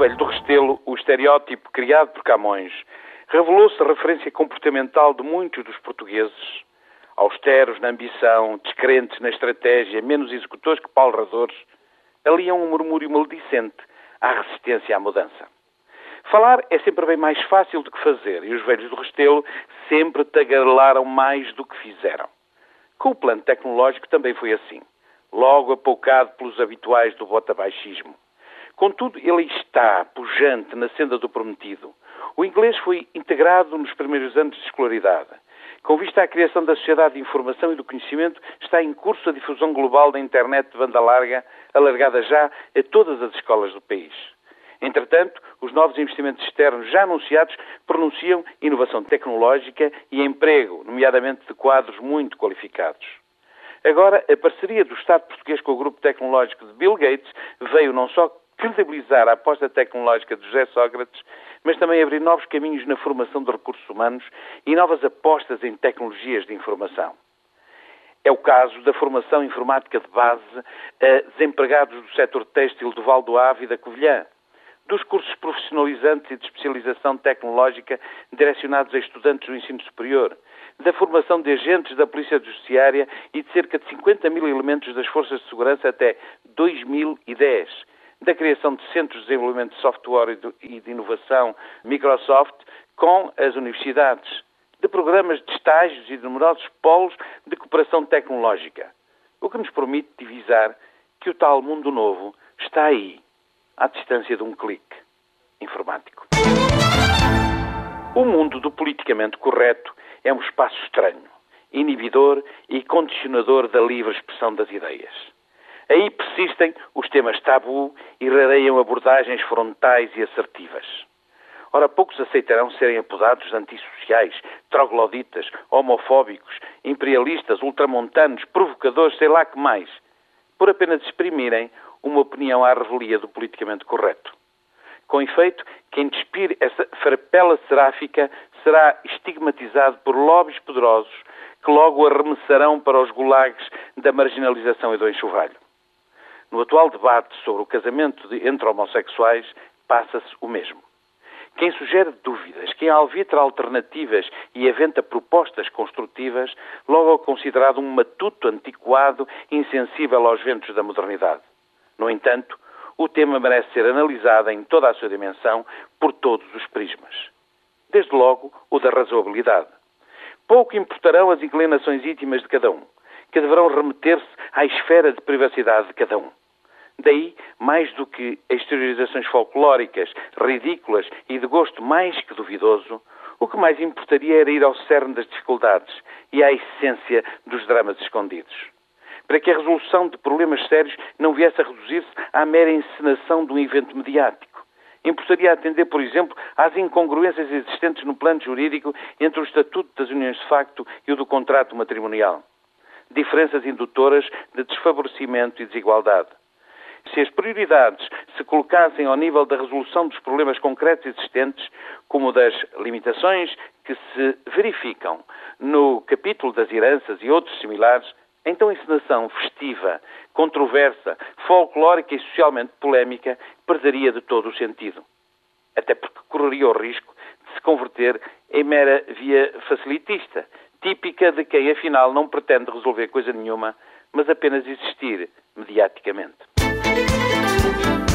velho do Restelo, o estereótipo criado por Camões, revelou-se referência comportamental de muitos dos portugueses, austeros na ambição, descrentes na estratégia, menos executores que palradores, aliam um murmúrio maledicente à resistência à mudança. Falar é sempre bem mais fácil do que fazer, e os velhos do Restelo sempre tagarelaram mais do que fizeram. Com o plano tecnológico também foi assim, logo apoucado pelos habituais do botabaixismo. Contudo, ele está pujante na senda do prometido. O inglês foi integrado nos primeiros anos de escolaridade. Com vista à criação da sociedade de informação e do conhecimento, está em curso a difusão global da internet de banda larga, alargada já a todas as escolas do país. Entretanto, os novos investimentos externos já anunciados pronunciam inovação tecnológica e emprego, nomeadamente de quadros muito qualificados. Agora, a parceria do Estado português com o grupo tecnológico de Bill Gates veio não só credibilizar a aposta tecnológica de José Sócrates, mas também abrir novos caminhos na formação de recursos humanos e novas apostas em tecnologias de informação. É o caso da formação informática de base a desempregados do setor têxtil do Val do Ave e da Covilhã, dos cursos profissionalizantes e de especialização tecnológica direcionados a estudantes do ensino superior, da formação de agentes da Polícia Judiciária e de cerca de 50 mil elementos das Forças de Segurança até 2010, da criação de centros de desenvolvimento de software e de inovação Microsoft com as universidades, de programas de estágios e de numerosos polos de cooperação tecnológica, o que nos permite divisar que o tal mundo novo está aí, à distância de um clique informático. O mundo do politicamente correto é um espaço estranho, inibidor e condicionador da livre expressão das ideias. Aí persistem os temas tabu e rareiam abordagens frontais e assertivas. Ora, poucos aceitarão serem apodados de antissociais, trogloditas, homofóbicos, imperialistas, ultramontanos, provocadores, sei lá que mais, por apenas exprimirem uma opinião à revelia do politicamente correto. Com efeito, quem despir essa farpela seráfica será estigmatizado por lobbies poderosos que logo arremessarão para os gulags da marginalização e do enxovalho. No atual debate sobre o casamento de, entre homossexuais, passa-se o mesmo. Quem sugere dúvidas, quem alvitra alternativas e aventa propostas construtivas, logo é considerado um matuto antiquado, insensível aos ventos da modernidade. No entanto, o tema merece ser analisado em toda a sua dimensão por todos os prismas. Desde logo, o da razoabilidade. Pouco importarão as inclinações íntimas de cada um, que deverão remeter-se à esfera de privacidade de cada um. Daí, mais do que exteriorizações folclóricas, ridículas e de gosto mais que duvidoso, o que mais importaria era ir ao cerne das dificuldades e à essência dos dramas escondidos. Para que a resolução de problemas sérios não viesse a reduzir-se à mera encenação de um evento mediático. Importaria atender, por exemplo, às incongruências existentes no plano jurídico entre o Estatuto das Uniões de Facto e o do contrato matrimonial. Diferenças indutoras de desfavorecimento e desigualdade se as prioridades se colocassem ao nível da resolução dos problemas concretos existentes, como das limitações que se verificam no capítulo das heranças e outros similares, então a encenação festiva, controversa, folclórica e socialmente polémica perderia de todo o sentido. Até porque correria o risco de se converter em mera via facilitista, típica de quem afinal não pretende resolver coisa nenhuma, mas apenas existir mediaticamente. Thank you.